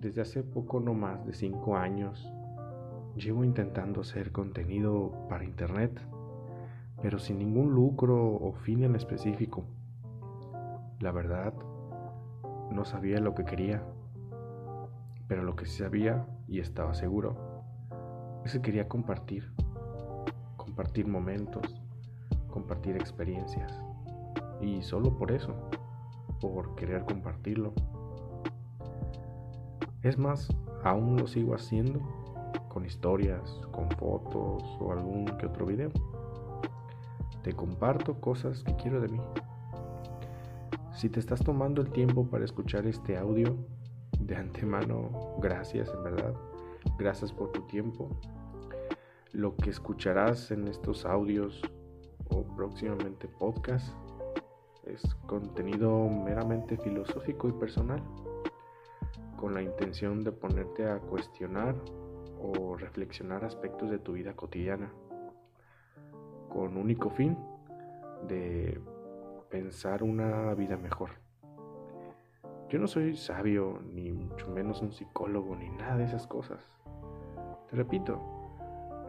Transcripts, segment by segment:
desde hace poco no más de 5 años llevo intentando hacer contenido para internet, pero sin ningún lucro o fin en específico. La verdad, no sabía lo que quería, pero lo que sí sabía y estaba seguro es que quería compartir, compartir momentos, compartir experiencias, y solo por eso, por querer compartirlo. Es más, aún lo sigo haciendo con historias, con fotos o algún que otro video. Te comparto cosas que quiero de mí. Si te estás tomando el tiempo para escuchar este audio, de antemano, gracias en verdad. Gracias por tu tiempo. Lo que escucharás en estos audios o próximamente podcast es contenido meramente filosófico y personal, con la intención de ponerte a cuestionar o reflexionar aspectos de tu vida cotidiana, con único fin de pensar una vida mejor. Yo no soy sabio, ni mucho menos un psicólogo, ni nada de esas cosas. Te repito,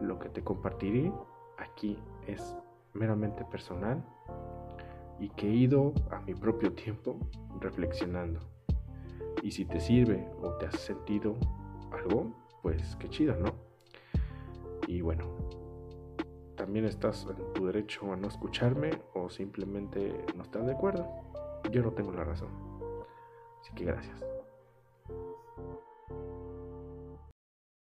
lo que te compartiré aquí es meramente personal y que he ido a mi propio tiempo reflexionando. Y si te sirve o te has sentido algo, pues qué chido, ¿no? Y bueno, también estás en tu derecho a no escucharme o simplemente no estar de acuerdo. Yo no tengo la razón. Así que gracias.